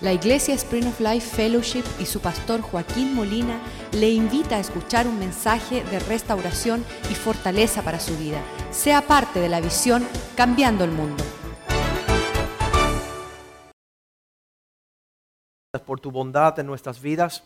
La Iglesia Spring of Life Fellowship y su pastor Joaquín Molina le invita a escuchar un mensaje de restauración y fortaleza para su vida. Sea parte de la visión Cambiando el Mundo. por tu bondad en nuestras vidas.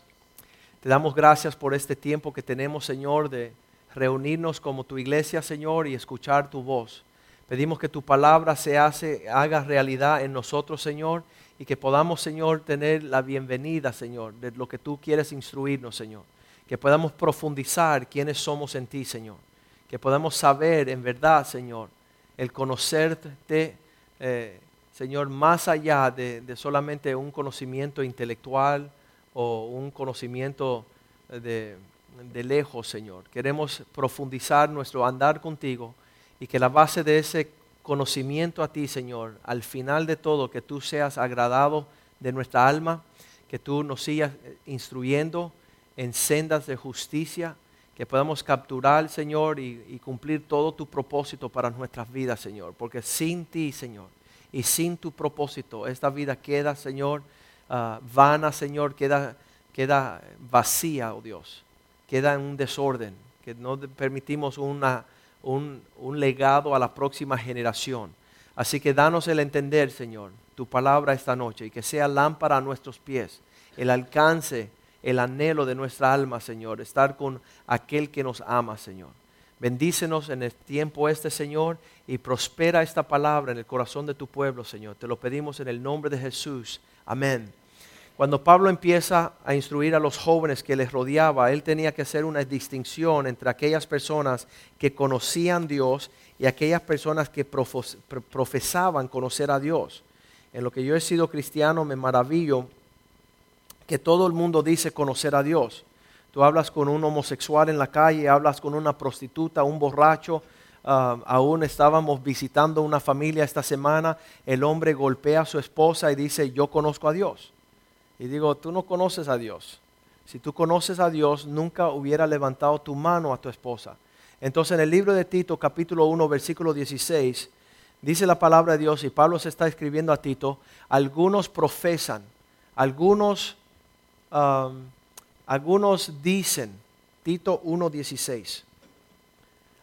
Te damos gracias por este tiempo que tenemos, Señor, de reunirnos como tu iglesia, Señor, y escuchar tu voz. Pedimos que tu palabra se hace, haga realidad en nosotros, Señor, y que podamos, Señor, tener la bienvenida, Señor, de lo que tú quieres instruirnos, Señor. Que podamos profundizar quiénes somos en ti, Señor. Que podamos saber en verdad, Señor, el conocerte, eh, Señor, más allá de, solamente un conocimiento intelectual o un conocimiento de, de lejos, Señor. Queremos profundizar nuestro andar contigo y que la base de ese conocimiento a ti, Señor, al final de todo, que tú seas agradado de nuestra alma, que tú nos sigas eh, instruyendo en sendas de justicia, que podamos capturar, Señor, y, cumplir todo tu propósito para nuestras vidas, Señor. Porque sin ti, Señor, y sin tu propósito, esta vida queda, Señor, ah, vana, Señor, queda, queda vacía, oh Dios, queda en un desorden, que no permitimos una un, legado a la próxima generación. Así que danos el entender, Señor, tu palabra esta noche y que sea lámpara a nuestros pies, el alcance, el anhelo de nuestra alma, Señor, estar con aquel que nos ama, Señor. Bendícenos en el tiempo este, Señor, y prospera esta palabra en el corazón de tu pueblo, Señor. Te lo pedimos en el nombre de Jesús. Amén. Cuando Pablo empieza a instruir a los jóvenes que les rodeaba, él tenía que hacer una distinción entre aquellas personas que conocían Dios y aquellas personas que profesaban conocer a Dios. En lo que yo he sido cristiano me maravillo que todo el mundo dice conocer a Dios. Tú hablas con un homosexual en la calle, hablas con una prostituta, un borracho. Ah, aún estábamos visitando una familia esta semana, el hombre golpea a su esposa y dice, yo conozco a Dios. Y digo, tú no conoces a Dios. Si tú conoces a Dios, nunca hubiera levantado tu mano a tu esposa. Entonces en el libro de Tito, capítulo 1, versículo 16, dice la palabra de Dios, y Pablo se está escribiendo a Tito, algunos profesan, algunos, um, algunos dicen, Tito 1, 16,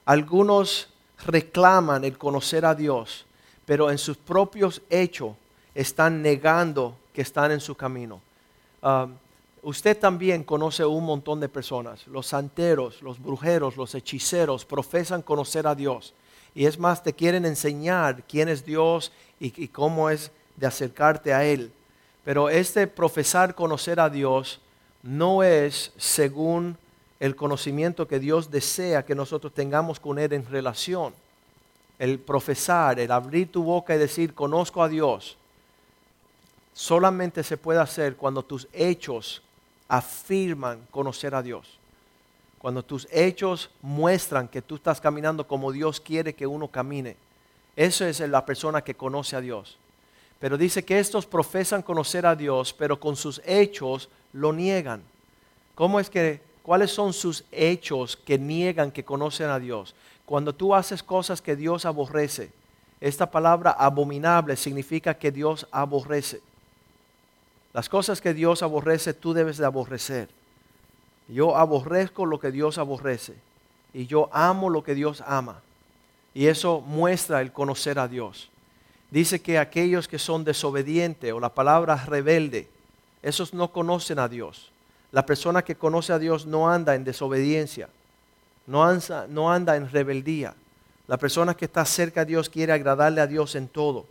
algunos reclaman el conocer a Dios, pero en sus propios hechos están negando que están en su camino. Um, usted también conoce un montón de personas. Los santeros, los brujeros, los hechiceros profesan conocer a Dios. Y es más, te quieren enseñar quién es Dios y, y cómo es de acercarte a Él. Pero este profesar conocer a Dios no es según el conocimiento que Dios desea que nosotros tengamos con Él en relación. El profesar, el abrir tu boca y decir, conozco a Dios, solamente se puede hacer cuando tus hechos afirman conocer a Dios. Cuando tus hechos muestran que tú estás caminando como Dios quiere que uno camine. Eso es la persona que conoce a Dios. Pero dice que estos profesan conocer a Dios, pero con sus hechos lo niegan. ¿Cómo es que, cuáles son sus hechos que niegan que conocen a Dios? Cuando tú haces cosas que Dios aborrece. Esta palabra abominable significa que Dios aborrece. Las cosas que Dios aborrece, tú debes de aborrecer. Yo aborrezco lo que Dios aborrece y yo amo lo que Dios ama. Y eso muestra el conocer a Dios. Dice que aquellos que son desobedientes o la palabra rebelde, esos no conocen a Dios. La persona que conoce a Dios no anda en desobediencia, no anda, en rebeldía. La persona que está cerca a Dios quiere agradarle a Dios en todo.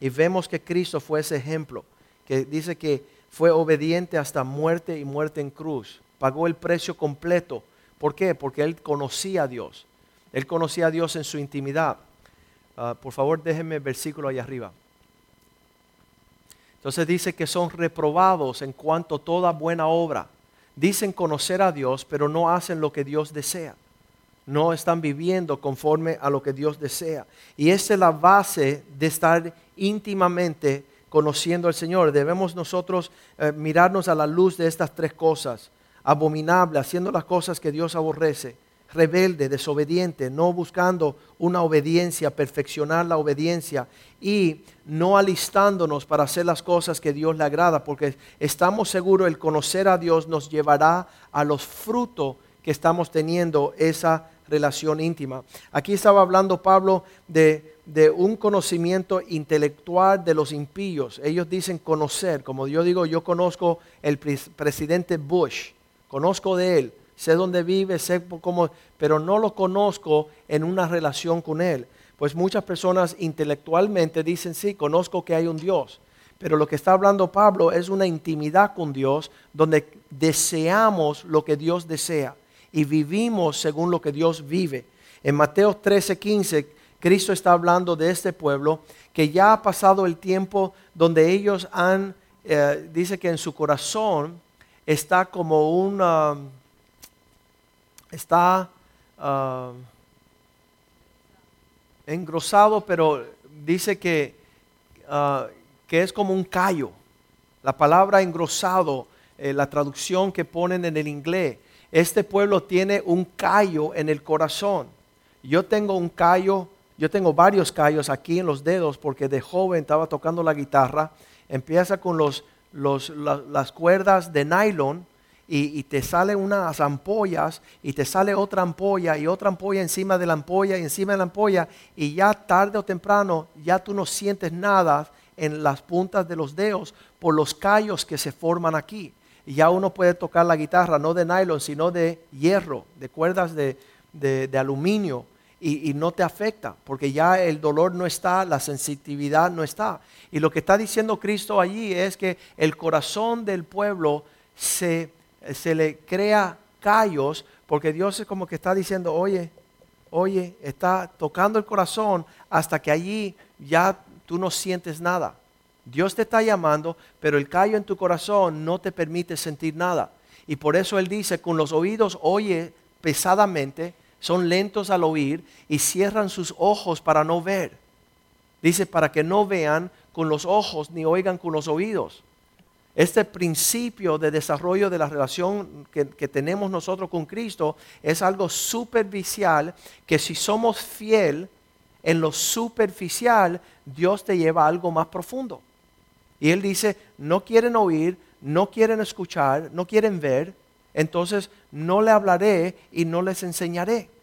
Y vemos que Cristo fue ese ejemplo que dice que fue obediente hasta muerte y muerte en cruz. Pagó el precio completo. ¿Por qué? Porque él conocía a Dios. Él conocía a Dios en su intimidad. Ah, por favor, déjenme el versículo ahí arriba. Entonces dice que son reprobados en cuanto a toda buena obra. Dicen conocer a Dios, pero no hacen lo que Dios desea. No están viviendo conforme a lo que Dios desea. Y esa es la base de estar íntimamente conociendo al Señor. Debemos nosotros eh, mirarnos a la luz de estas tres cosas. Abominable, haciendo las cosas que Dios aborrece. rebelde, desobediente, no buscando una obediencia, perfeccionar la obediencia y no alistándonos para hacer las cosas que Dios le agrada, porque estamos seguros el conocer a Dios nos llevará a los frutos que estamos teniendo esa relación íntima. Aquí estaba hablando Pablo de, de, un conocimiento intelectual de los impíos. Ellos dicen conocer, como yo digo, yo conozco el presidente Bush, conozco de él, sé dónde vive, sé cómo, pero no lo conozco en una relación con él. Pues muchas personas intelectualmente dicen, sí, conozco que hay un Dios. Pero lo que está hablando Pablo es una intimidad con Dios donde deseamos lo que Dios desea y vivimos según lo que Dios vive. En Mateo 13, 15, Cristo está hablando de este pueblo que ya ha pasado el tiempo donde ellos han, eh, dice que en su corazón está como un, um, está um, engrosado, pero dice que, uh, que es como un callo. La palabra engrosado, eh, la traducción que ponen en el inglés, este pueblo tiene un callo en el corazón. Yo tengo un callo, yo tengo varios callos aquí en los dedos porque de joven estaba tocando la guitarra. Empieza con los, las cuerdas de nylon y, te salen unas ampollas y te sale otra ampolla y otra ampolla encima de la ampolla y encima de la ampolla y ya tarde o temprano ya tú no sientes nada en las puntas de los dedos por los callos que se forman aquí y ya uno puede tocar la guitarra no de nylon, sino de hierro, de cuerdas de, aluminio, y, no te afecta, porque ya el dolor no está, la sensitividad no está. Y lo que está diciendo Cristo allí es que el corazón del pueblo se, se le crea callos, porque Dios es como que está diciendo, oye, oye, está tocando el corazón hasta que allí ya tú no sientes nada. Dios te está llamando, pero el callo en tu corazón no te permite sentir nada. Y por eso Él dice, con los oídos oye pesadamente, son lentos al oír y cierran sus ojos para no ver. Dice, para que no vean con los ojos ni oigan con los oídos. Este principio de desarrollo de la relación que, tenemos nosotros con Cristo es algo superficial que si somos fiel en lo superficial, Dios te lleva a algo más profundo. Y él dice, no quieren oír, no quieren escuchar, no quieren ver, entonces no le hablaré y no les enseñaré.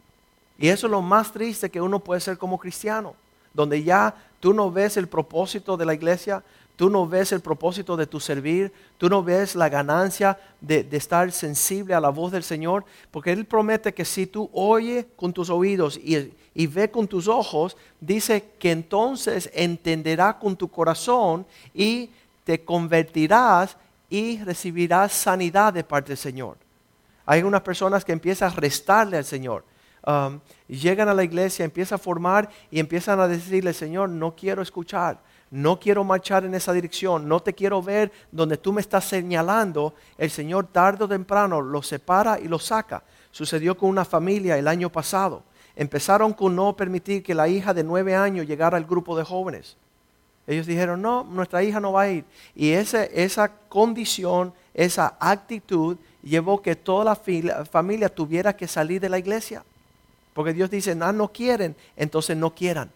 Y eso es lo más triste que uno puede ser como cristiano, donde ya tú no ves el propósito de la iglesia, tú no ves el propósito de tu servir, tú no ves la ganancia de, estar sensible a la voz del Señor, porque Él promete que si tú oyes con tus oídos y, y ve con tus ojos, dice que entonces entenderá con tu corazón y te convertirás y recibirás sanidad de parte del Señor. Hay unas personas que empiezan a restarle al Señor. Um, llegan a la iglesia, empiezan a formar y empiezan a decirle, Señor, no quiero escuchar, no quiero marchar en esa dirección, no te quiero ver donde tú me estás señalando. El Señor tarde o temprano lo separa y lo saca. Sucedió con una familia el año pasado empezaron con no permitir que la hija de nueve años llegara al grupo de jóvenes. Ellos dijeron, no, nuestra hija no va a ir. Y esa condición, esa actitud llevó que toda la familia tuviera que salir de la iglesia. Porque Dios dice, no, no quieren, entonces no quieran.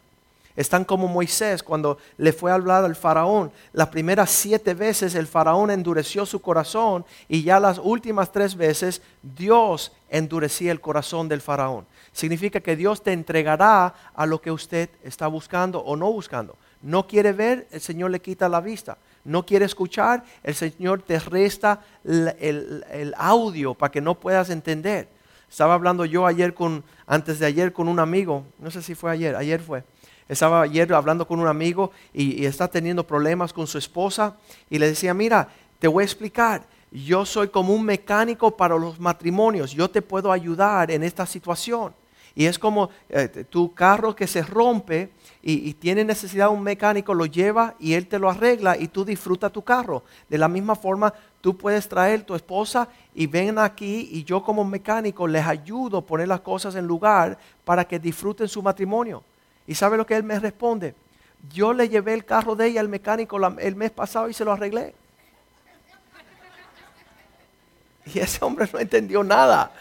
Están como Moisés cuando le fue a hablar al faraón. Las primeras siete veces el faraón endureció su corazón y ya las últimas tres veces Dios endurecía el corazón del faraón. Significa que Dios te entregará a lo que usted está buscando o no buscando. No quiere ver, el Señor le quita la vista. No quiere escuchar, el Señor te resta el, el audio para que no puedas entender. Estaba hablando yo ayer con, antes de ayer con un amigo, no sé si fue ayer, ayer fue. Estaba ayer hablando con un amigo y, está teniendo problemas con su esposa y le decía, mira, te voy a explicar, yo soy como un mecánico para los matrimonios, yo te puedo ayudar en esta situación. Y es como eh, tu carro que se rompe y, tiene necesidad de un mecánico, lo lleva y él te lo arregla y tú disfrutas tu carro. De la misma forma, tú puedes traer tu esposa y ven aquí y yo como mecánico les ayudo a poner las cosas en lugar para que disfruten su matrimonio. ¿Y sabe lo que él me responde? Yo le llevé el carro de ella al mecánico el mes pasado y se lo arreglé. Y ese hombre no entendió nada.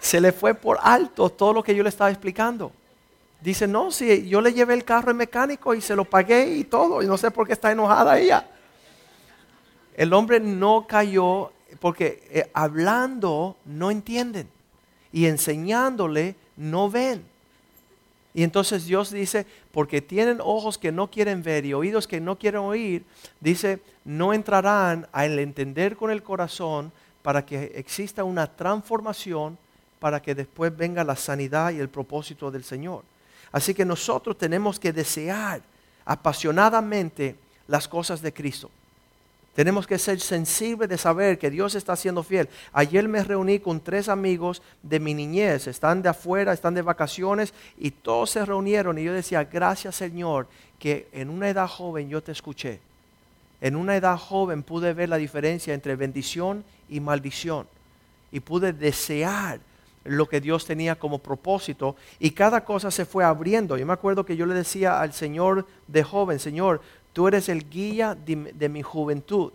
Se le fue por alto todo lo que yo le estaba explicando. Dice, no, si yo le llevé el carro al mecánico y se lo pagué y todo, y no sé por qué está enojada ella. El hombre no cayó porque eh, hablando no entienden y enseñándole no ven. Y entonces Dios dice, porque tienen ojos que no quieren ver y oídos que no quieren oír, dice, no entrarán al entender con el corazón para que exista una transformación, para que después venga la sanidad y el propósito del Señor. Así que nosotros tenemos que desear apasionadamente las cosas de Cristo. Tenemos que ser sensibles de saber que Dios está siendo fiel. Ayer me reuní con tres amigos de mi niñez, están de afuera, están de vacaciones y todos se reunieron y yo decía, gracias Señor, que en una edad joven yo te escuché. En una edad joven pude ver la diferencia entre bendición y maldición y pude desear lo que Dios tenía como propósito y cada cosa se fue abriendo. Yo me acuerdo que yo le decía al Señor de joven, Señor, tú eres el guía de, mi juventud.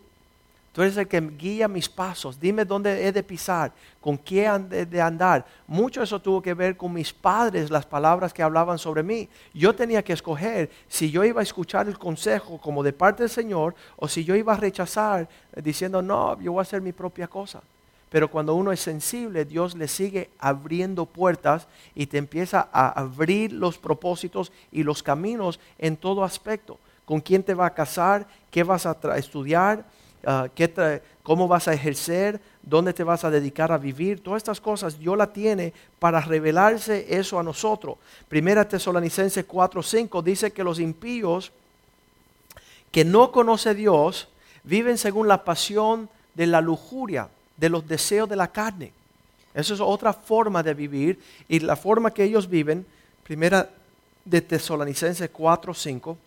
Tú eres el que guía mis pasos. Dime dónde he de pisar, con qué he de andar. Mucho eso tuvo que ver con mis padres, las palabras que hablaban sobre mí. Yo tenía que escoger si yo iba a escuchar el consejo como de parte del Señor o si yo iba a rechazar diciendo, no, yo voy a hacer mi propia cosa. Pero cuando uno es sensible, Dios le sigue abriendo puertas y te empieza a abrir los propósitos y los caminos en todo aspecto. Con quién te va a casar, qué vas a estudiar, ah, cómo vas a ejercer, dónde te vas a dedicar a vivir. Todas estas cosas Dios la tiene para revelarse eso a nosotros. Primera Tesalonicenses 4:5 dice que los impíos que no conoce Dios viven según la pasión de la lujuria, de los deseos de la carne. Eso es otra forma de vivir y la forma que ellos viven, primera de Tesalonicenses 4:5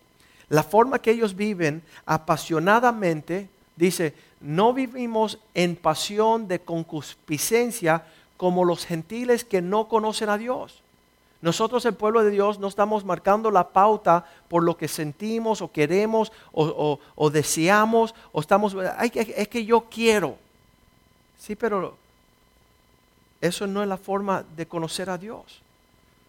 la forma que ellos viven apasionadamente, dice, no vivimos en pasión de concupiscencia como los gentiles que no conocen a Dios. Nosotros, el pueblo de Dios, no estamos marcando la pauta por lo que sentimos o queremos o, deseamos o estamos, es que yo quiero. Sí, pero eso no es la forma de conocer a Dios.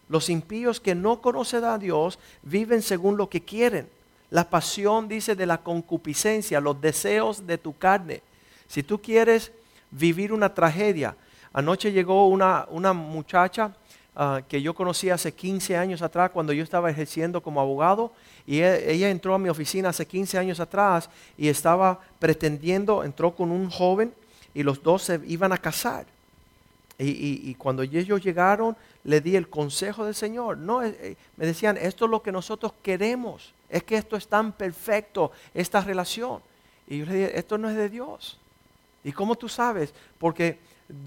Los impíos que no conocen a Dios viven según lo que quieren. La pasión dice de la concupiscencia, los deseos de tu carne. Si tú quieres vivir una tragedia, anoche llegó una, una muchacha ah, que yo conocí hace 15 años atrás cuando yo estaba ejerciendo como abogado y e, ella entró a mi oficina hace 15 años atrás y estaba pretendiendo, entró con un joven y los dos se iban a casar. Y, cuando ellos llegaron, le di el consejo del Señor. No, eh, eh, me decían, esto es lo que nosotros queremos. Es que esto es tan perfecto, esta relación. Y yo le dije, esto no es de Dios. ¿Y cómo tú sabes? Porque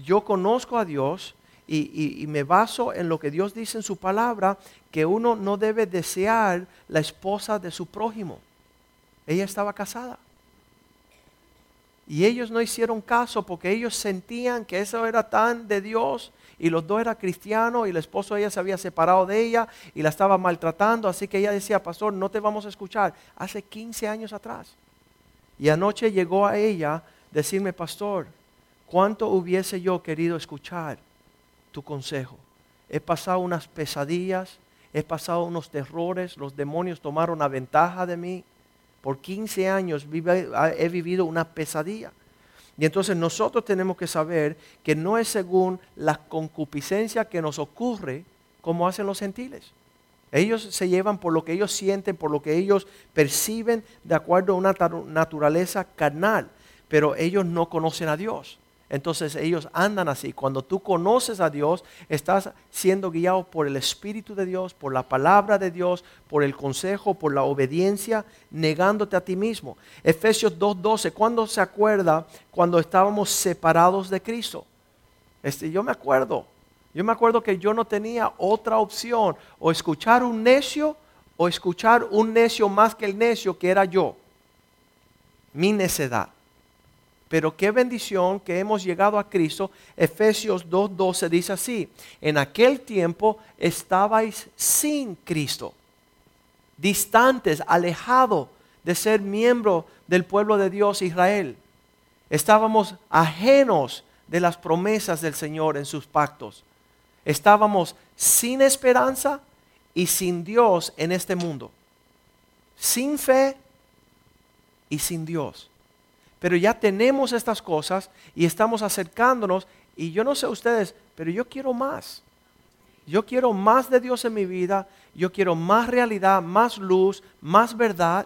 yo conozco a Dios y, y, me baso en lo que Dios dice en su palabra, que uno no debe desear la esposa de su prójimo. Ella estaba casada. Y ellos no hicieron caso porque ellos sentían que eso era tan de Dios y los dos eran cristianos y el esposo de ella se había separado de ella y la estaba maltratando. Así que ella decía, pastor, no te vamos a escuchar. Hace 15 años atrás. Y anoche llegó a ella decirme, pastor, ¿cuánto hubiese yo querido escuchar tu consejo? He pasado unas pesadillas, he pasado unos terrores, los demonios tomaron la ventaja de mí por 15 años he vivido una pesadilla. Y entonces nosotros tenemos que saber que no es según la concupiscencia que nos ocurre como hacen los gentiles. Ellos se llevan por lo que ellos sienten, por lo que ellos perciben de acuerdo a una naturaleza carnal, pero ellos no conocen a Dios. Entonces ellos andan así. Cuando tú conoces a Dios, estás siendo guiado por el Espíritu de Dios, por la palabra de Dios, por el consejo, por la obediencia, negándote a ti mismo. Efesios 2.12, ¿cuándo se acuerda cuando estábamos separados de Cristo? Este, yo me acuerdo, yo me acuerdo que yo no tenía otra opción, o escuchar un necio, o escuchar un necio más que el necio que era yo, mi necedad. Pero qué bendición que hemos llegado a Cristo. Efesios 2.12 dice así, en aquel tiempo estabais sin Cristo, distantes, alejados de ser miembro del pueblo de Dios Israel. Estábamos ajenos de las promesas del Señor en sus pactos. Estábamos sin esperanza y sin Dios en este mundo. Sin fe y sin Dios. Pero ya tenemos estas cosas y estamos acercándonos y yo no sé ustedes, pero yo quiero más. Yo quiero más de Dios en mi vida, yo quiero más realidad, más luz, más verdad,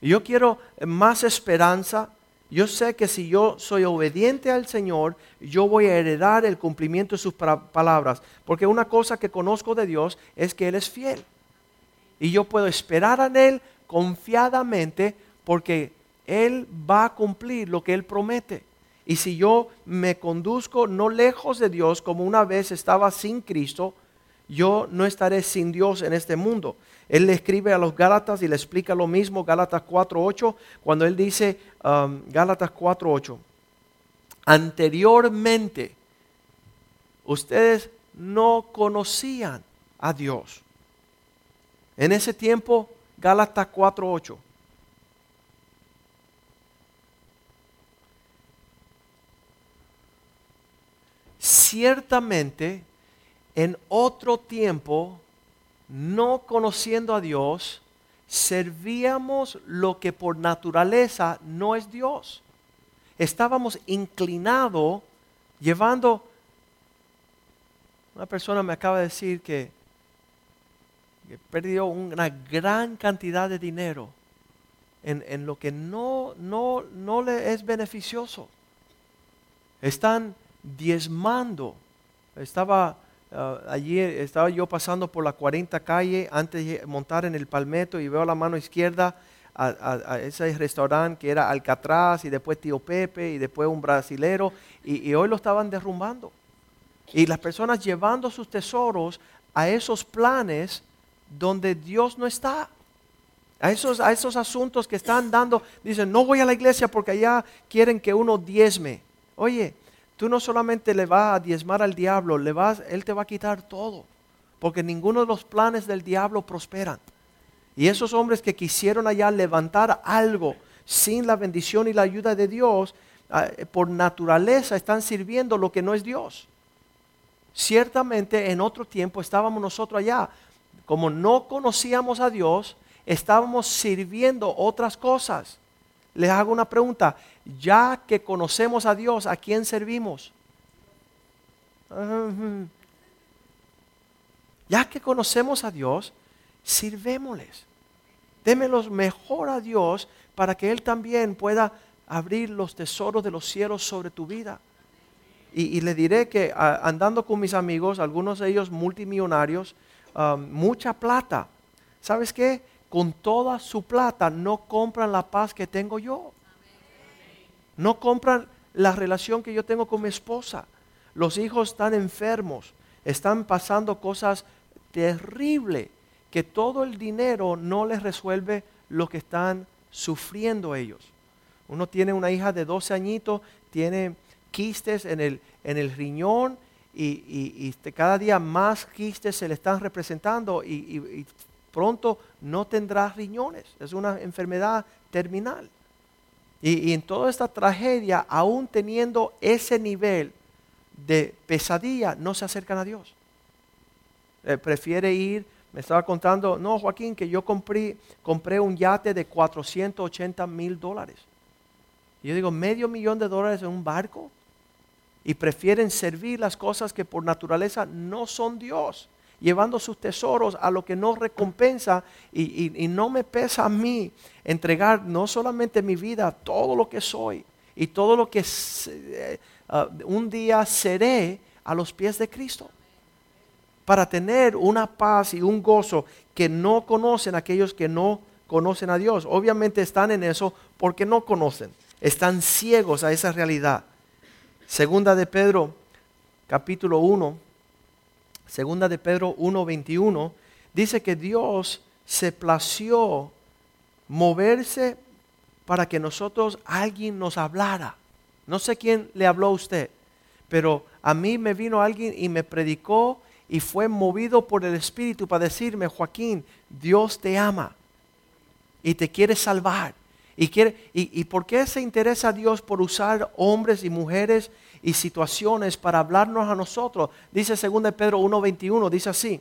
yo quiero más esperanza. Yo sé que si yo soy obediente al Señor, yo voy a heredar el cumplimiento de sus palabras. Porque una cosa que conozco de Dios es que Él es fiel. Y yo puedo esperar en Él confiadamente porque Él va a cumplir lo que Él promete. Y si yo me conduzco no lejos de Dios como una vez estaba sin Cristo, yo no estaré sin Dios en este mundo. Él le escribe a los Gálatas y le explica lo mismo, Gálatas 4.8, cuando él dice, um, Gálatas 4.8, anteriormente ustedes no conocían a Dios. En ese tiempo, Gálatas 4.8. Ciertamente en otro tiempo, no conociendo a Dios, servíamos lo que por naturaleza no es Dios. Estábamos inclinados llevando... Una persona me acaba de decir que, perdió una gran cantidad de dinero en, en lo que no, no, no le es beneficioso. Están diezmando. Estaba Ah, allí estaba yo pasando por la 40 calle antes de montar en el palmeto y veo a la mano izquierda a, ese restaurante que era Alcatraz y después Tío Pepe y después un brasilero y, hoy lo estaban derrumbando. Y las personas llevando sus tesoros a esos planes donde Dios no está. A esos, a esos asuntos que están dando, dicen, no voy a la iglesia porque allá quieren que uno diezme. Oye, tú no solamente le vas a diezmar al diablo, le vas, él te va a quitar todo, porque ninguno de los planes del diablo prosperan. Y esos hombres que quisieron allá levantar algo sin la bendición y la ayuda de Dios, ah, por naturaleza están sirviendo lo que no es Dios. Ciertamente en otro tiempo estábamos nosotros allá, como no conocíamos a Dios, estábamos sirviendo otras cosas. Les hago una pregunta, ya que conocemos a Dios, ¿a quién servimos? Ya que conocemos a Dios, sirvémosles. Démelos mejor a Dios para que Él también pueda abrir los tesoros de los cielos sobre tu vida. Y, le diré que andando con mis amigos, algunos de ellos multimillonarios, um, mucha plata. ¿Sabes qué? Con toda su plata no compran la paz que tengo yo. No compran la relación que yo tengo con mi esposa. Los hijos están enfermos, están pasando cosas terribles que todo el dinero no les resuelve lo que están sufriendo ellos. Uno tiene una hija de 12 añitos, tiene quistes en el, en el riñón y, cada día más quistes se le están representando y, y pronto no tendrá riñones. Es una enfermedad terminal. Y, en toda esta tragedia, aún teniendo ese nivel de pesadilla, no se acercan a Dios. Eh, prefiere ir, me estaba contando, no Joaquín, que yo compré, compré un yate de 480 mil dólares. Y yo digo, medio millón de dólares en un barco. Y prefieren servir las cosas que por naturaleza no son Dios llevando sus tesoros a lo que no recompensa y, no me pesa a mí entregar no solamente mi vida, todo lo que soy y todo lo que eh, ah, un día seré a los pies de Cristo. Para tener una paz y un gozo que no conocen aquellos que no conocen a Dios. Obviamente están en eso porque no conocen. Están ciegos a esa realidad. Segunda de Pedro, capítulo 1, segunda de Pedro 1:21, dice que Dios se plació moverse para que nosotros, alguien nos hablara. No sé quién le habló a usted, pero a mí me vino alguien y me predicó y fue movido por el Espíritu para decirme, Joaquín, Dios te ama y te quiere salvar ¿Y, quiere, y, por qué se interesa Dios por usar hombres y mujeres y situaciones para hablarnos a nosotros? Dice 2 Pedro 1.21, dice así.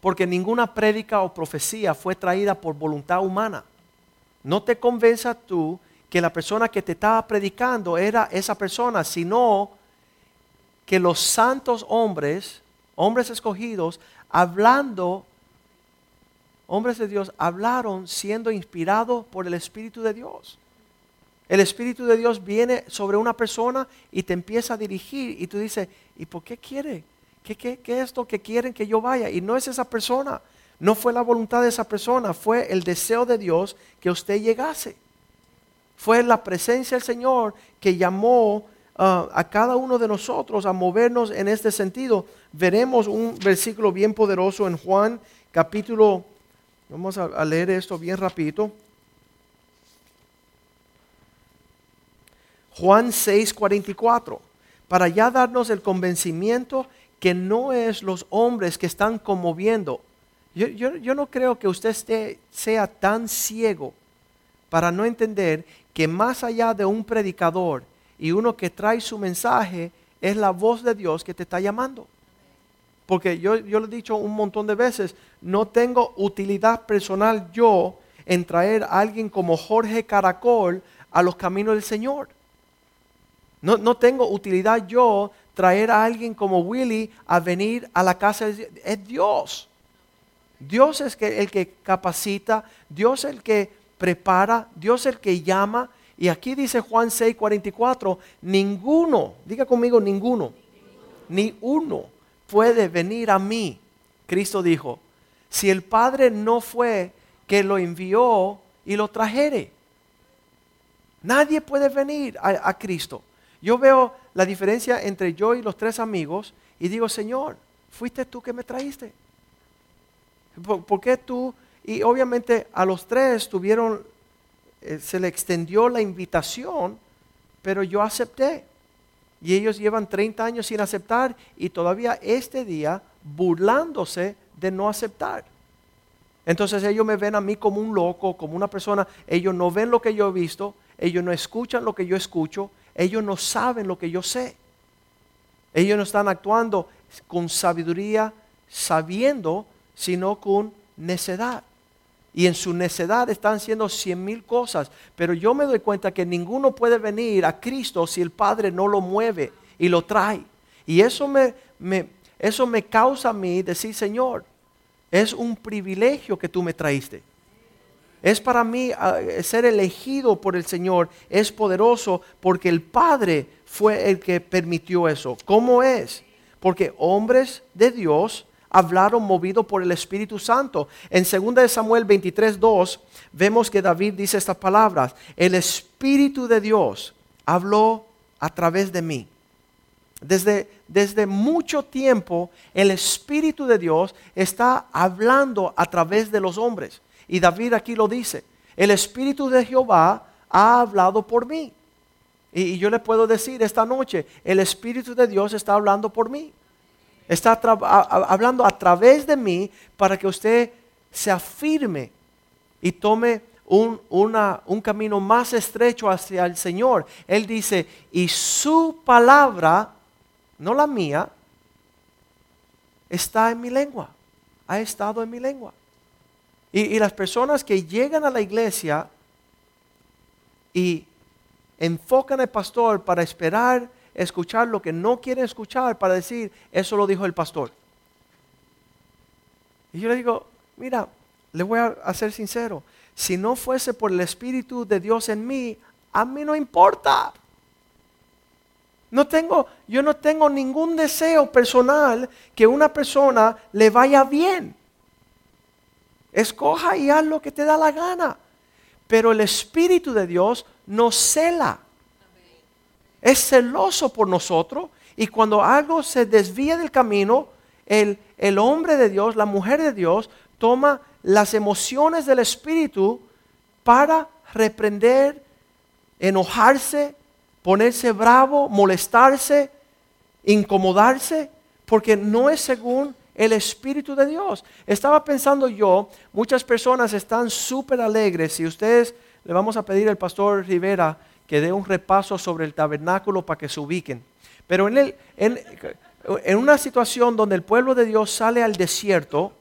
Porque ninguna prédica o profecía fue traída por voluntad humana. No te convenza tú que la persona que te estaba predicando era esa persona, sino que los santos hombres, hombres escogidos, hablando, hombres de Dios, hablaron siendo inspirados por el Espíritu de Dios. El Espíritu de Dios viene sobre una persona y te empieza a dirigir y tú dices, ¿y por qué quiere? ¿Qué, qué, qué es esto que quieren que yo vaya? Y no es esa persona, no fue la voluntad de esa persona, fue el deseo de Dios que usted llegase. Fue la presencia del Señor que llamó uh, a cada uno de nosotros a movernos en este sentido. Veremos un versículo bien poderoso en Juan capítulo, vamos a, leer esto bien rapidito. Juan 6, 44, para ya darnos el convencimiento que no es los hombres que están conmoviendo. Yo, yo no creo que usted esté, sea tan ciego para no entender que más allá de un predicador y uno que trae su mensaje, es la voz de Dios que te está llamando. Porque yo, yo lo he dicho un montón de veces, no tengo utilidad personal yo en traer a alguien como Jorge Caracol a los caminos del Señor. No, no, tengo utilidad yo traer a alguien como Willy a venir a la casa. Es Dios. Dios es el que capacita, Dios es el que prepara, Dios es el que llama. Y aquí dice Juan 6, 44, ninguno, diga conmigo ninguno, ni uno puede venir a mí. Cristo dijo, si el Padre no fue que lo envió y lo trajere. Nadie puede venir a Cristo. Yo veo la diferencia entre yo y los tres amigos y digo, Señor, fuiste tú que me traíste. ¿Por, qué tú y obviamente a los tres tuvieron, eh, se le extendió la invitación, pero yo acepté. Y ellos llevan 30 años sin aceptar y todavía este día burlándose de no aceptar. Entonces ellos me ven a mí como un loco, como una persona, ellos no ven lo que yo he visto, ellos no escuchan lo que yo escucho, ellos no saben lo que yo sé. Ellos no están actuando con sabiduría, sabiendo, sino con necedad y en su necedad están haciendo cien mil cosas. Pero yo me doy cuenta que ninguno puede venir a Cristo si el Padre no lo mueve y lo trae. Y eso me, eso me causa a mí decir, Señor, es un privilegio que tú me traíste. Es para mí ah, ser elegido por el Señor, es poderoso porque el Padre fue el que permitió eso. ¿Cómo es? Porque hombres de Dios hablaron movido por el Espíritu Santo. En 2 Samuel 23, 2 vemos que David dice estas palabras, el Espíritu de Dios habló a través de mí. Desde, desde mucho tiempo el Espíritu de Dios está hablando a través de los hombres. Y David aquí lo dice, el Espíritu de Jehová ha hablado por mí. Y, yo le puedo decir esta noche, el Espíritu de Dios está hablando por mí. Está hablando a través de mí para que usted se afirme y tome un, camino más estrecho hacia el Señor. Él dice, y su palabra, no la mía, está en mi lengua, ha estado en mi lengua. Y las personas que llegan a la iglesia y enfocan al pastor para esperar escuchar lo que no quieren escuchar para decir, eso lo dijo el pastor. Y yo le digo, mira, le voy a, ser sincero, si no fuese por el Espíritu de Dios en mí, a mí no importa. No tengo, yo no tengo ningún deseo personal que una persona le vaya bien. Escoja y haz lo que te da la gana. Pero el Espíritu de Dios nos cela es celoso por nosotros y cuando algo se desvía del camino, el, el hombre de Dios, la mujer de Dios, toma las emociones del Espíritu para reprender, enojarse, ponerse bravo, molestarse, incomodarse, porque no es según el Espíritu de Dios. Estaba pensando yo, muchas personas están súper alegres. Si ustedes le vamos a pedir al pastor Rivera que dé un repaso sobre el tabernáculo para que se ubiquen. Pero en, el, en, en una situación donde el pueblo de Dios sale al desierto,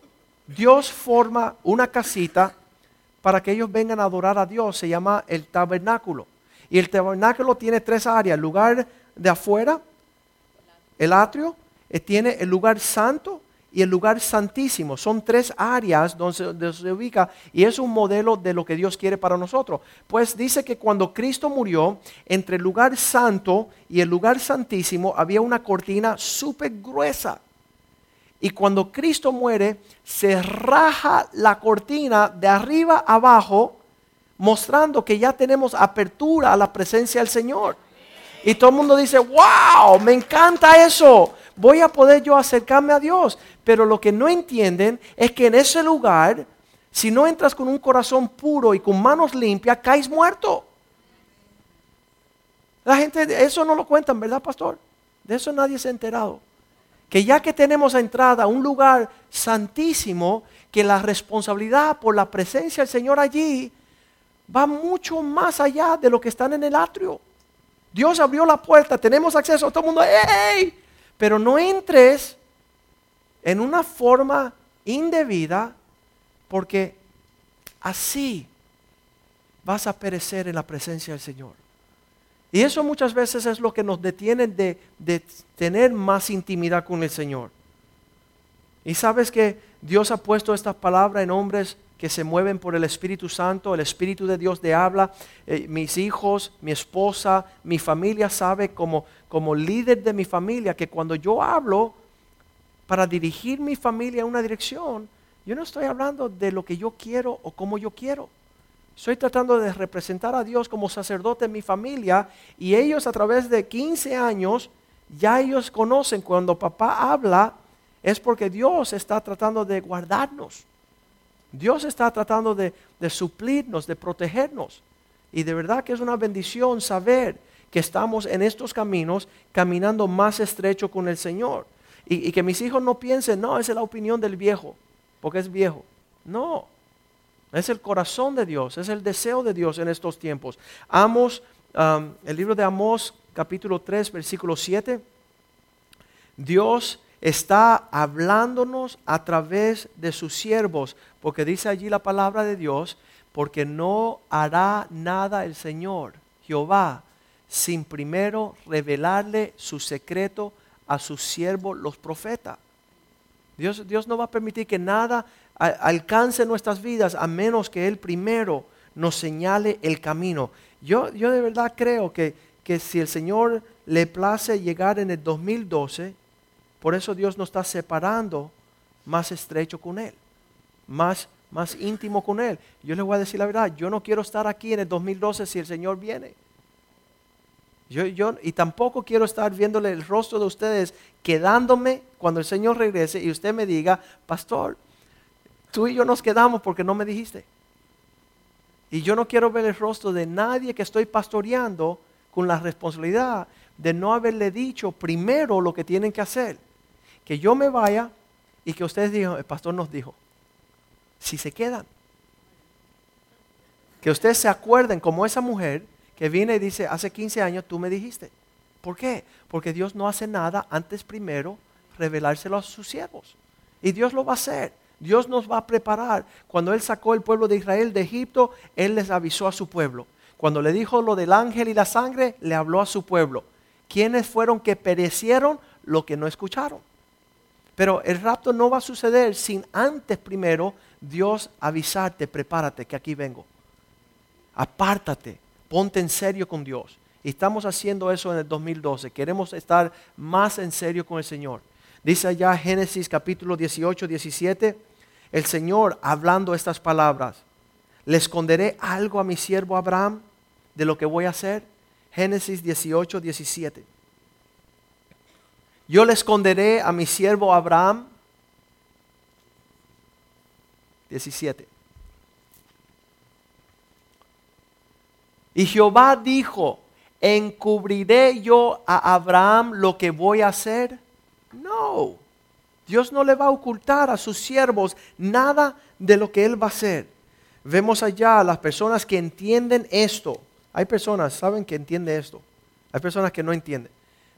Dios forma una casita para que ellos vengan a adorar a Dios. Se llama el tabernáculo. Y el tabernáculo tiene tres áreas. El lugar de afuera, el atrio, eh, tiene el lugar santo y el lugar santísimo. Son tres áreas donde se, ubica y es un modelo de lo que Dios quiere para nosotros. Pues dice que cuando Cristo murió, entre el lugar santo y el lugar santísimo había una cortina súper gruesa. Y cuando Cristo muere, se raja la cortina de arriba abajo, mostrando que ya tenemos apertura a la presencia del Señor. Y todo el mundo dice, wow, me encanta eso voy a poder yo acercarme a Dios. Pero lo que no entienden es que en ese lugar, si no entras con un corazón puro y con manos limpias, caes muerto. La gente, eso no lo cuentan, ¿verdad, pastor? De eso nadie se ha enterado. Que ya que tenemos a entrada a un lugar santísimo, que la responsabilidad por la presencia del Señor allí va mucho más allá de lo que están en el atrio. Dios abrió la puerta, tenemos acceso, todo el mundo, ¡Ey! Pero no entres en una forma indebida porque así vas a perecer en la presencia del Señor. Y eso muchas veces es lo que nos detiene de, tener más intimidad con el Señor. Y sabes que Dios ha puesto esta palabra en hombres que se mueven por el Espíritu Santo, el Espíritu de Dios de habla. Eh, mis hijos, mi esposa, mi familia sabe como, como líder de mi familia que cuando yo hablo para dirigir mi familia en una dirección, yo no estoy hablando de lo que yo quiero o como yo quiero. Estoy tratando de representar a Dios como sacerdote en mi familia y ellos a través de 15 años ya ellos conocen cuando papá habla es porque Dios está tratando de guardarnos. Dios está tratando de, suplirnos, de protegernos. Y de verdad que es una bendición saber que estamos en estos caminos caminando más estrecho con el Señor. Y, que mis hijos no piensen, no, esa es la opinión del viejo, porque es viejo. No, es el corazón de Dios, es el deseo de Dios en estos tiempos. Amos, um, el libro de Amos, capítulo 3, versículo 7. Dios está hablándonos a través de sus siervos, porque dice allí la palabra de Dios, porque no hará nada el Señor, Jehová, sin primero revelarle su secreto a sus siervos los profetas. Dios, Dios no va a permitir que nada alcance nuestras vidas a menos que Él primero nos señale el camino. Yo, yo de verdad creo que, que si el Señor le place llegar en el 2012, por eso Dios nos está separando más estrecho con Él, más, más íntimo con Él. Yo les voy a decir la verdad, yo no quiero estar aquí en el 2012 si el Señor viene. Yo, yo, y tampoco quiero estar viéndole el rostro de ustedes quedándome cuando el Señor regrese y usted me diga, pastor, tú y yo nos quedamos porque no me dijiste. Y yo no quiero ver el rostro de nadie que estoy pastoreando con la responsabilidad de no haberle dicho primero lo que tienen que hacer. Que yo me vaya y que ustedes digan, el pastor nos dijo, si se quedan, que ustedes se acuerden como esa mujer que viene y dice, hace 15 años tú me dijiste. ¿Por qué? Porque Dios no hace nada antes primero revelárselo a sus siervos. Y Dios lo va a hacer. Dios nos va a preparar. Cuando Él sacó el pueblo de Israel de Egipto, Él les avisó a su pueblo. Cuando le dijo lo del ángel y la sangre, le habló a su pueblo. ¿Quiénes fueron que perecieron? Lo que no escucharon. Pero el rapto no va a suceder sin antes primero Dios avisarte, prepárate que aquí vengo. Apártate, ponte en serio con Dios. Estamos haciendo eso en el 2012. Queremos estar más en serio con el Señor. Dice allá Génesis capítulo 18, 17, el Señor hablando estas palabras. ¿Le esconderé algo a mi siervo Abraham de lo que voy a hacer? Génesis 18, 17. Yo le esconderé a mi siervo Abraham. 17. Y Jehová dijo, ¿encubriré yo a Abraham lo que voy a hacer? No. Dios no le va a ocultar a sus siervos nada de lo que Él va a hacer. Vemos allá a las personas que entienden esto. Hay personas, ¿saben que entienden esto? Hay personas que no entienden.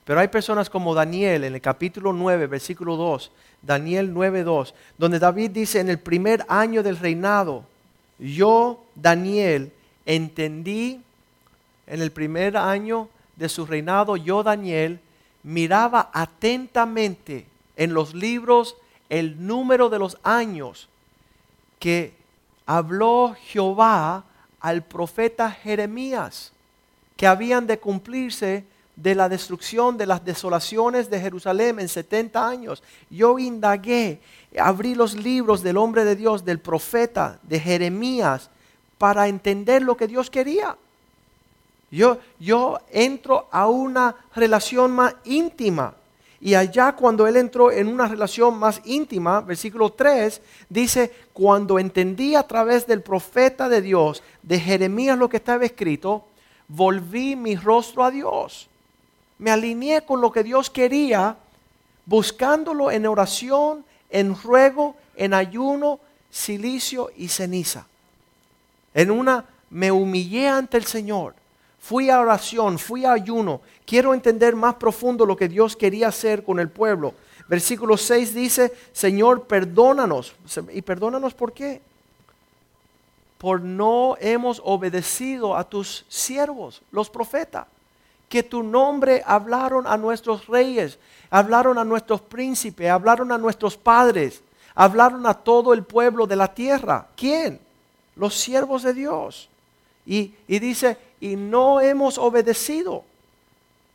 Pero hay personas como Daniel en el capítulo 9, versículo 2, Daniel 9, 2, donde David dice, en el primer año del reinado, yo, Daniel, entendí, en el primer año de su reinado, yo, Daniel, miraba atentamente en los libros el número de los años que habló Jehová al profeta Jeremías, que habían de cumplirse de la destrucción de las desolaciones de Jerusalén en 70 años. Yo indagué, abrí los libros del hombre de Dios, del profeta, de Jeremías, para entender lo que Dios quería. Yo, yo entro a una relación más íntima. Y allá cuando él entró en una relación más íntima, versículo 3, dice, cuando entendí a través del profeta de Dios, de Jeremías lo que estaba escrito, volví mi rostro a Dios me alineé con lo que Dios quería, buscándolo en oración, en ruego, en ayuno, silicio y ceniza. En una me humillé ante el Señor. Fui a oración, fui a ayuno. Quiero entender más profundo lo que Dios quería hacer con el pueblo. Versículo 6 dice, Señor, perdónanos. ¿Y perdónanos por qué? Por no hemos obedecido a tus siervos, los profetas que tu nombre hablaron a nuestros reyes, hablaron a nuestros príncipes, hablaron a nuestros padres, hablaron a todo el pueblo de la tierra. ¿Quién? Los siervos de Dios. Y, dice, y no hemos obedecido,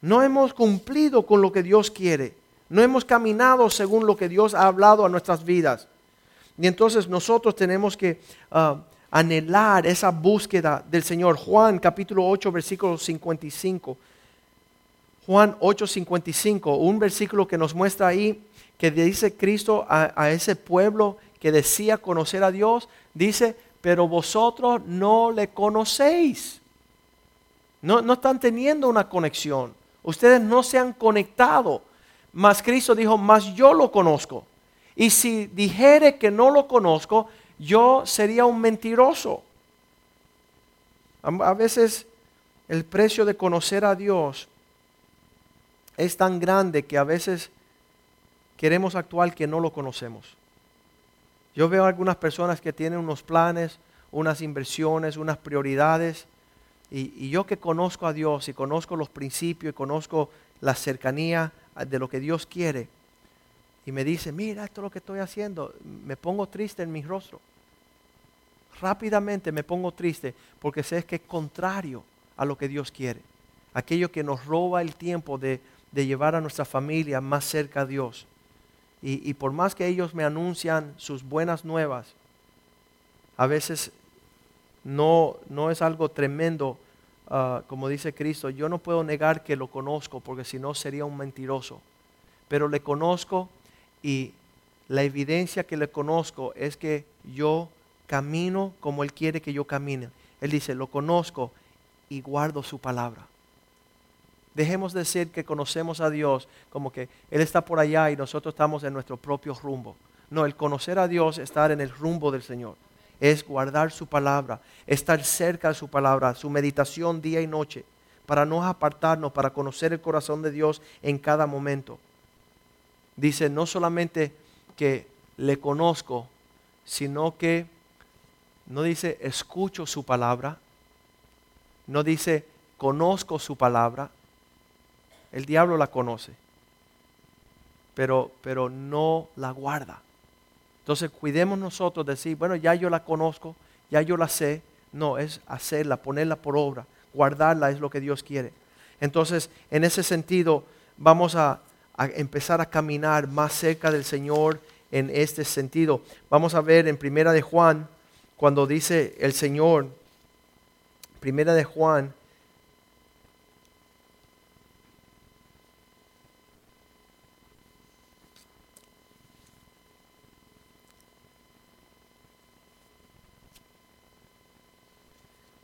no hemos cumplido con lo que Dios quiere, no hemos caminado según lo que Dios ha hablado a nuestras vidas. Y entonces nosotros tenemos que ah, anhelar esa búsqueda del Señor. Juan capítulo 8, versículo 55 Juan 8:55, un versículo que nos muestra ahí que dice Cristo a, ese pueblo que decía conocer a Dios, dice, pero vosotros no le conocéis. No, no están teniendo una conexión. Ustedes no se han conectado. Mas Cristo dijo, mas yo lo conozco. Y si dijere que no lo conozco, yo sería un mentiroso. A veces el precio de conocer a Dios es tan grande que a veces queremos actuar que no lo conocemos. Yo veo algunas personas que tienen unos planes, unas inversiones, unas prioridades, y, yo que conozco a Dios y conozco los principios y conozco la cercanía de lo que Dios quiere, y me dice, mira, esto es lo que estoy haciendo, me pongo triste en mi rostro. Rápidamente me pongo triste porque sé que es contrario a lo que Dios quiere. Aquello que nos roba el tiempo de, de llevar a nuestra familia más cerca a Dios. Y, por más que ellos me anuncian sus buenas nuevas, a veces no, no es algo tremendo, ah, como dice Cristo, yo no puedo negar que lo conozco, porque si no sería un mentiroso. Pero le conozco y la evidencia que le conozco es que yo camino como Él quiere que yo camine. Él dice, lo conozco y guardo su palabra. Dejemos de decir que conocemos a Dios como que Él está por allá y nosotros estamos en nuestro propio rumbo. No, el conocer a Dios, estar en el rumbo del Señor, es guardar su palabra, estar cerca de su palabra, su meditación día y noche, para no apartarnos, para conocer el corazón de Dios en cada momento. Dice, no solamente que le conozco, sino que no dice escucho su palabra, no dice conozco su palabra, el diablo la conoce, pero, pero no la guarda. Entonces cuidemos nosotros de decir, bueno, ya yo la conozco, ya yo la sé. No, es hacerla, ponerla por obra, guardarla es lo que Dios quiere. Entonces, en ese sentido, vamos a, a empezar a caminar más cerca del Señor en este sentido. Vamos a ver en Primera de Juan, cuando dice el Señor, Primera de Juan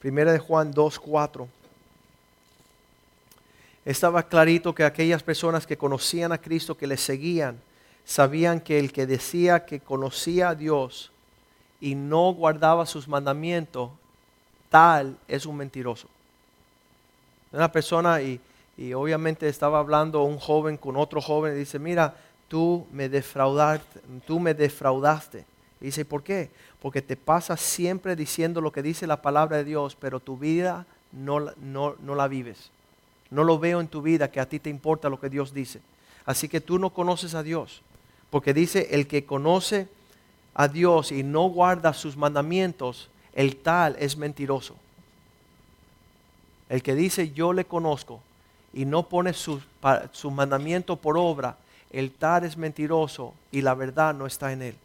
Primera de Juan 2.4. Estaba clarito que aquellas personas que conocían a Cristo, que le seguían, sabían que el que decía que conocía a Dios y no guardaba sus mandamientos, tal es un mentiroso. Una persona y, obviamente estaba hablando un joven con otro joven y dice, mira, tú me defraudaste, tú me defraudaste. Dice, ¿por qué? Porque te pasas siempre diciendo lo que dice la palabra de Dios, pero tu vida no, no, no la vives. No lo veo en tu vida que a ti te importa lo que Dios dice. Así que tú no conoces a Dios. Porque dice, el que conoce a Dios y no guarda sus mandamientos, el tal es mentiroso. El que dice yo le conozco y no pone su, su mandamiento por obra, el tal es mentiroso y la verdad no está en él.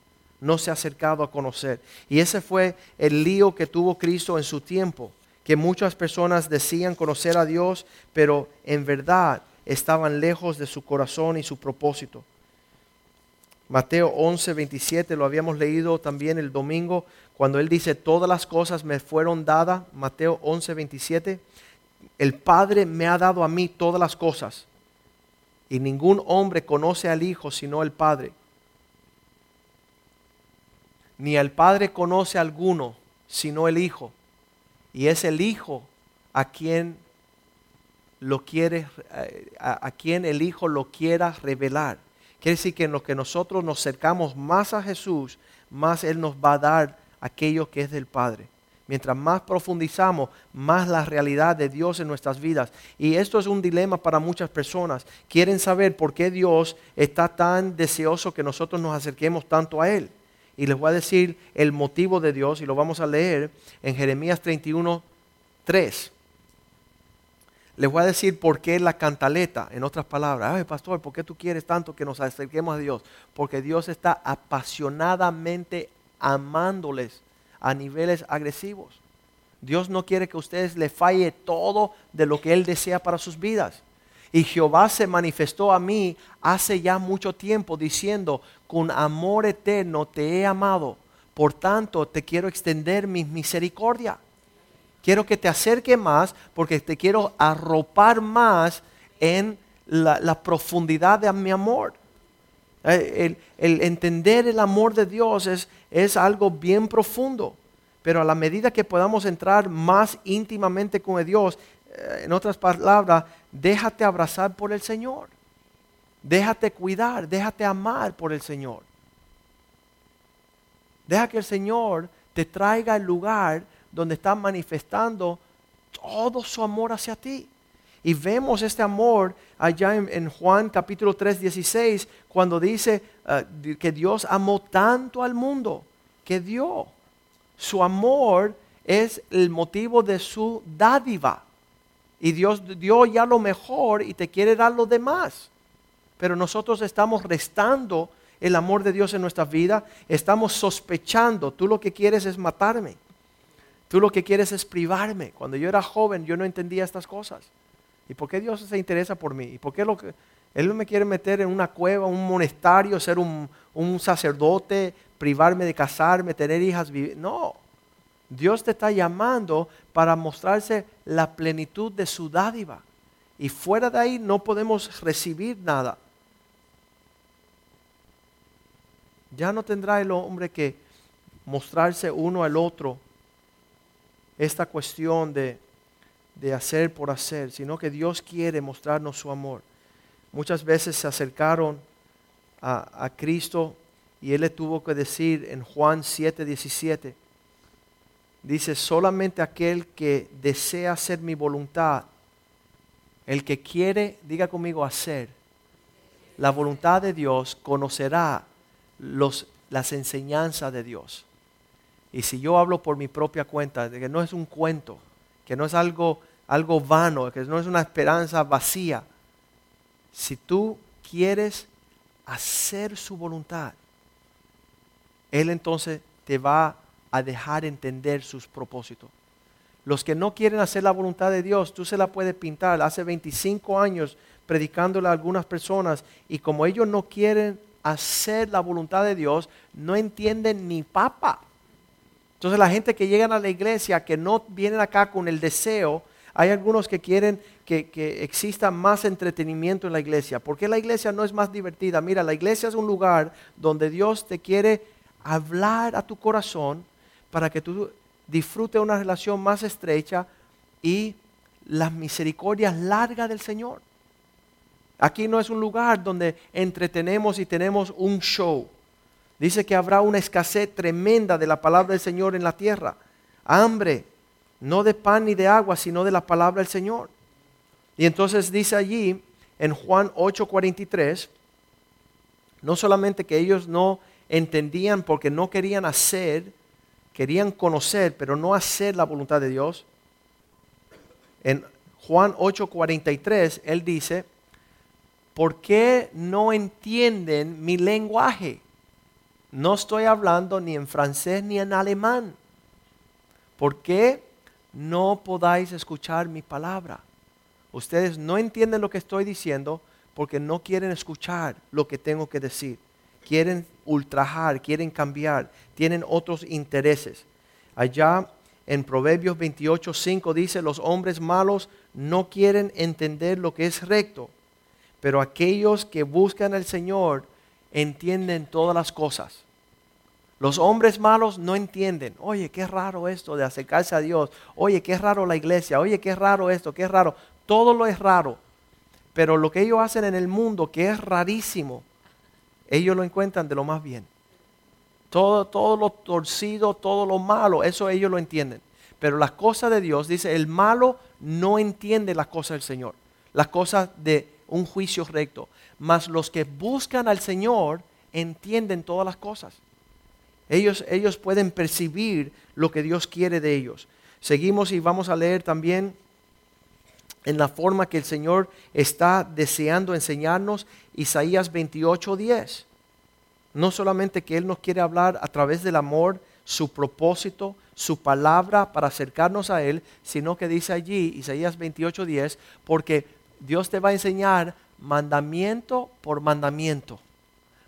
No se ha acercado a conocer. Y ese fue el lío que tuvo Cristo en su tiempo, que muchas personas decían conocer a Dios, pero en verdad estaban lejos de su corazón y su propósito. Mateo 11, 27, lo habíamos leído también el domingo, cuando él dice, todas las cosas me fueron dadas, Mateo 11, 27, el Padre me ha dado a mí todas las cosas, y ningún hombre conoce al Hijo sino el Padre. Ni al Padre conoce a alguno sino el Hijo, y es el Hijo a quien lo quiere, eh, a, quien el Hijo lo quiera revelar. Quiere decir que en lo que nosotros nos acercamos más a Jesús, más Él nos va a dar aquello que es del Padre. Mientras más profundizamos, más la realidad de Dios en nuestras vidas. Y esto es un dilema para muchas personas. Quieren saber por qué Dios está tan deseoso que nosotros nos acerquemos tanto a Él. Y les voy a decir el motivo de Dios y lo vamos a leer en Jeremías 31, 3 les voy a decir por qué la cantaleta, en otras palabras. Ay, pastor, ¿por qué tú quieres tanto que nos acerquemos a Dios? Porque Dios está apasionadamente amándoles a niveles agresivos. Dios no quiere que ustedes le falle todo de lo que Él desea para sus vidas. Y Jehová se manifestó a mí hace ya mucho tiempo diciendo, con amor eterno te he amado, por tanto te quiero extender mi misericordia. Quiero que te acerque más porque te quiero arropar más en la, profundidad de mi amor. Eh, el, entender el amor de Dios es, es algo bien profundo. Pero a la medida que podamos entrar más íntimamente con Dios, eh, en otras palabras, déjate abrazar por el Señor. Déjate cuidar, déjate amar por el Señor. Deja que el Señor te traiga el lugar donde está manifestando todo su amor hacia ti. Y vemos este amor allá en, Juan capítulo 3, 16, cuando dice uh, que Dios amó tanto al mundo que dio. Su amor es el motivo de su dádiva. Y Dios dio ya lo mejor y te quiere dar lo demás. Pero nosotros estamos restando el amor de Dios en nuestra vida. Estamos sospechando. Tú lo que quieres es matarme. Tú lo que quieres es privarme. Cuando yo era joven yo no entendía estas cosas. ¿Y por qué Dios se interesa por mí? ¿Y por qué lo que, Él no me quiere meter en una cueva, un monestario, ser un, un sacerdote, privarme de casarme, tener hijas? No. Dios te está llamando para mostrarse la plenitud de su dádiva. Y fuera de ahí no podemos recibir nada. Ya no tendrá el hombre que mostrarse uno al otro esta cuestión de, hacer por hacer, sino que Dios quiere mostrarnos su amor. Muchas veces se acercaron a, a Cristo y Él le tuvo que decir en Juan 7, 17, dice, solamente aquel que desea hacer mi voluntad, el que quiere, diga conmigo, hacer la voluntad de Dios, conocerá los, las enseñanzas de Dios. Y si yo hablo por mi propia cuenta, de que no es un cuento, que no es algo, algo vano, que no es una esperanza vacía, si tú quieres hacer su voluntad, Él entonces te va a dejar entender sus propósitos. Los que no quieren hacer la voluntad de Dios, tú se la puedes pintar. Hace 25 años predicándole a algunas personas y como ellos no quieren hacer la voluntad de Dios, no entienden ni papa. Entonces la gente que llegan a la iglesia, que no vienen acá con el deseo, Hay algunos que quieren que, que, exista más entretenimiento en la iglesia. ¿Por qué la iglesia no es más divertida? Mira, la iglesia es un lugar donde Dios te quiere hablar a tu corazón para que tú disfrutes una relación más estrecha y las misericordias largas del Señor. Aquí no es un lugar donde entretenemos y tenemos un show. Dice que habrá una escasez tremenda de la palabra del Señor en la tierra. Hambre, no de pan ni de agua, sino de la palabra del Señor. Y entonces dice allí en Juan 8:43, no solamente que ellos no entendían porque no querían hacer, querían conocer, pero no hacer la voluntad de Dios. En Juan 8:43, él dice, ¿por qué no entienden mi lenguaje? No estoy hablando ni en francés ni en alemán. ¿Por qué no podáis escuchar mi palabra? Ustedes no entienden lo que estoy diciendo porque no quieren escuchar lo que tengo que decir. Quieren ultrajar, quieren cambiar, tienen otros intereses. Allá en Proverbios 28, 5 dice, los hombres malos no quieren entender lo que es recto, pero aquellos que buscan al Señor entienden todas las cosas. Los hombres malos no entienden. Oye, qué raro esto de acercarse a Dios. Oye, qué raro la iglesia. Oye, qué raro esto, qué raro. Todo lo es raro. Pero lo que ellos hacen en el mundo, que es rarísimo, ellos lo encuentran de lo más bien. Todo, todo lo torcido, todo lo malo, eso ellos lo entienden. Pero las cosas de Dios, dice, el malo no entiende las cosas del Señor, las cosas de un juicio recto. Mas los que buscan al Señor entienden todas las cosas. Ellos, ellos pueden percibir lo que Dios quiere de ellos. Seguimos y vamos a leer también en la forma que el Señor está deseando enseñarnos Isaías 28:10. No solamente que Él nos quiere hablar a través del amor, su propósito, su palabra para acercarnos a Él, sino que dice allí, Isaías 28:10, porque Dios te va a enseñar mandamiento por mandamiento,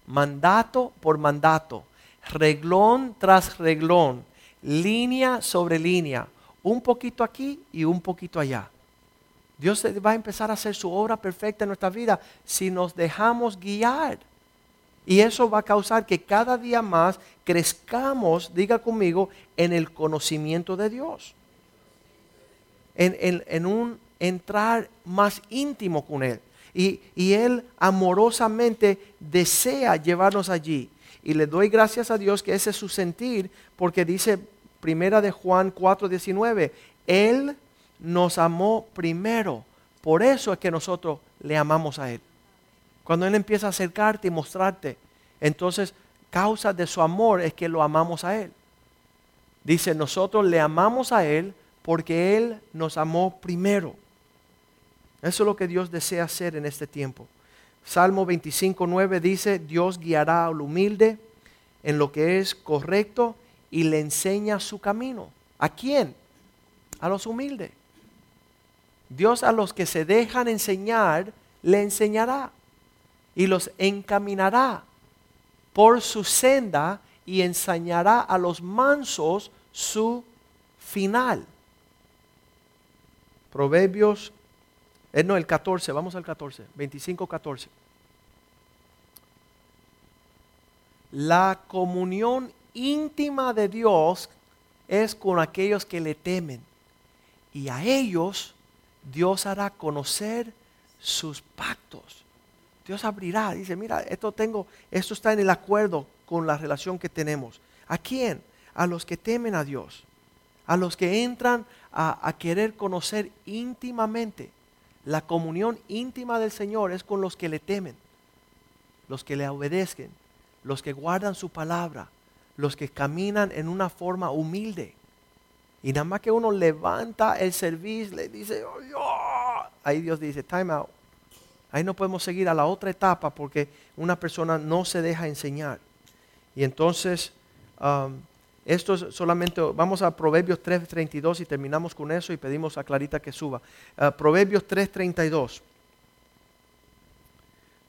mandato por mandato, reglón tras reglón, línea sobre línea, un poquito aquí y un poquito allá. Dios va a empezar a hacer su obra perfecta en nuestra vida si nos dejamos guiar. Y eso va a causar que cada día más crezcamos, diga conmigo, en el conocimiento de Dios. En, un entrar más íntimo con Él. Y, y, Él amorosamente desea llevarnos allí. Y le doy gracias a Dios que ese es su sentir, porque dice primera de Juan 4:19, Él nos amó primero. Por eso es que nosotros le amamos a Él. Cuando Él empieza a acercarte y mostrarte, entonces causa de su amor es que lo amamos a Él. Dice, nosotros le amamos a Él porque Él nos amó primero. Eso es lo que Dios desea hacer en este tiempo. Salmo 25, 9 dice, Dios guiará al humilde en lo que es correcto y le enseña su camino. ¿A quién? A los humildes. Dios a los que se dejan enseñar, le enseñará y los encaminará por su senda y enseñará a los mansos su final. Proverbios, eh, no, el 14, vamos al 14, 25, 14. La comunión íntima de Dios es con aquellos que le temen y a ellos Dios hará conocer sus pactos. Dios abrirá, dice, mira, esto tengo, esto está en el acuerdo con la relación que tenemos. ¿A quién? A los que temen a Dios, a los que entran a, a querer conocer íntimamente. La comunión íntima del Señor es con los que le temen, los que le obedezcan, los que guardan su palabra, los que caminan en una forma humilde. Y nada más que uno levanta el servicio, le dice, oh, ahí Dios dice, time out. Ahí no podemos seguir a la otra etapa porque una persona no se deja enseñar. Y entonces, um, esto es solamente, vamos a Proverbios 3.32 y terminamos con eso y pedimos a Clarita que suba. Uh, Proverbios 3.32.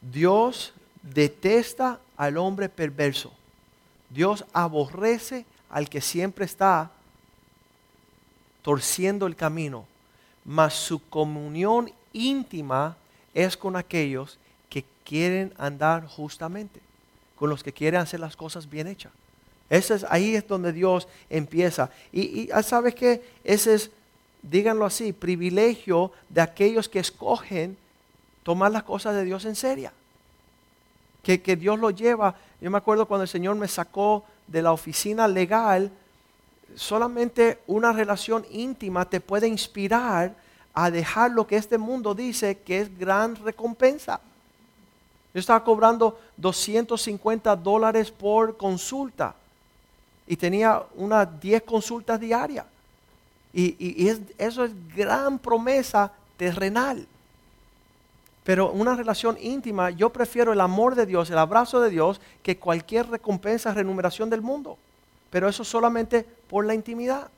Dios detesta al hombre perverso. Dios aborrece al que siempre está torciendo el camino, mas su comunión íntima es con aquellos que quieren andar justamente, con los que quieren hacer las cosas bien hechas. Ese es, ahí es donde Dios empieza. Y, y ah, sabes que ese es, díganlo así, privilegio de aquellos que escogen tomar las cosas de Dios en serio. Que, que Dios lo lleva. Yo me acuerdo cuando el Señor me sacó de la oficina legal, solamente una relación íntima te puede inspirar a dejar lo que este mundo dice que es gran recompensa. Yo estaba cobrando 250 dólares por consulta y tenía unas 10 consultas diarias. Y, eso es gran promesa terrenal. Pero una relación íntima, yo prefiero el amor de Dios, el abrazo de Dios, que cualquier recompensa, remuneración del mundo. Pero eso solamente por la intimidad,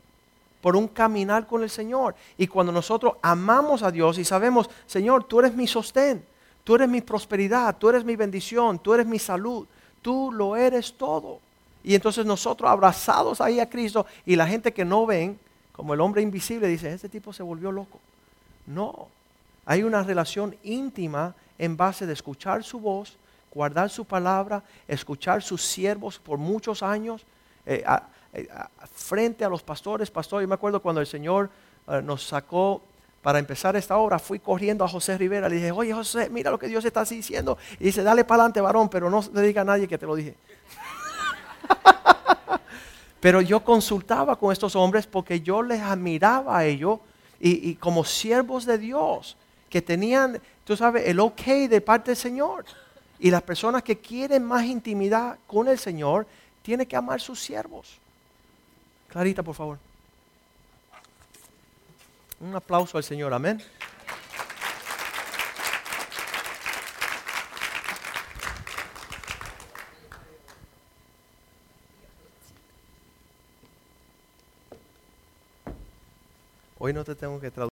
por un caminar con el Señor. Y cuando nosotros amamos a Dios y sabemos, Señor, tú eres mi sostén, tú eres mi prosperidad, tú eres mi bendición, tú eres mi salud, tú lo eres todo. Y entonces nosotros abrazados ahí a Cristo y la gente que no ven, como el hombre invisible, dice, este tipo se volvió loco. No, hay una relación íntima en base de escuchar su voz, guardar su palabra, escuchar sus siervos por muchos años, eh, eh, frente a los pastores. Pastor, yo me acuerdo cuando el Señor eh, nos sacó para empezar esta obra, fui corriendo a José Rivera, le dije, oye José, mira lo que Dios está diciendo. Y dice, dale para adelante, varón, pero no le diga a nadie que te lo dije. Pero yo consultaba con estos hombres porque yo les admiraba a ellos y, como siervos de Dios que tenían, tú sabes, el ok de parte del Señor. Y las personas que quieren más intimidad con el Señor tienen que amar sus siervos. Clarita, por favor. Un aplauso al Señor, amén. Hoy no te tengo que traducir.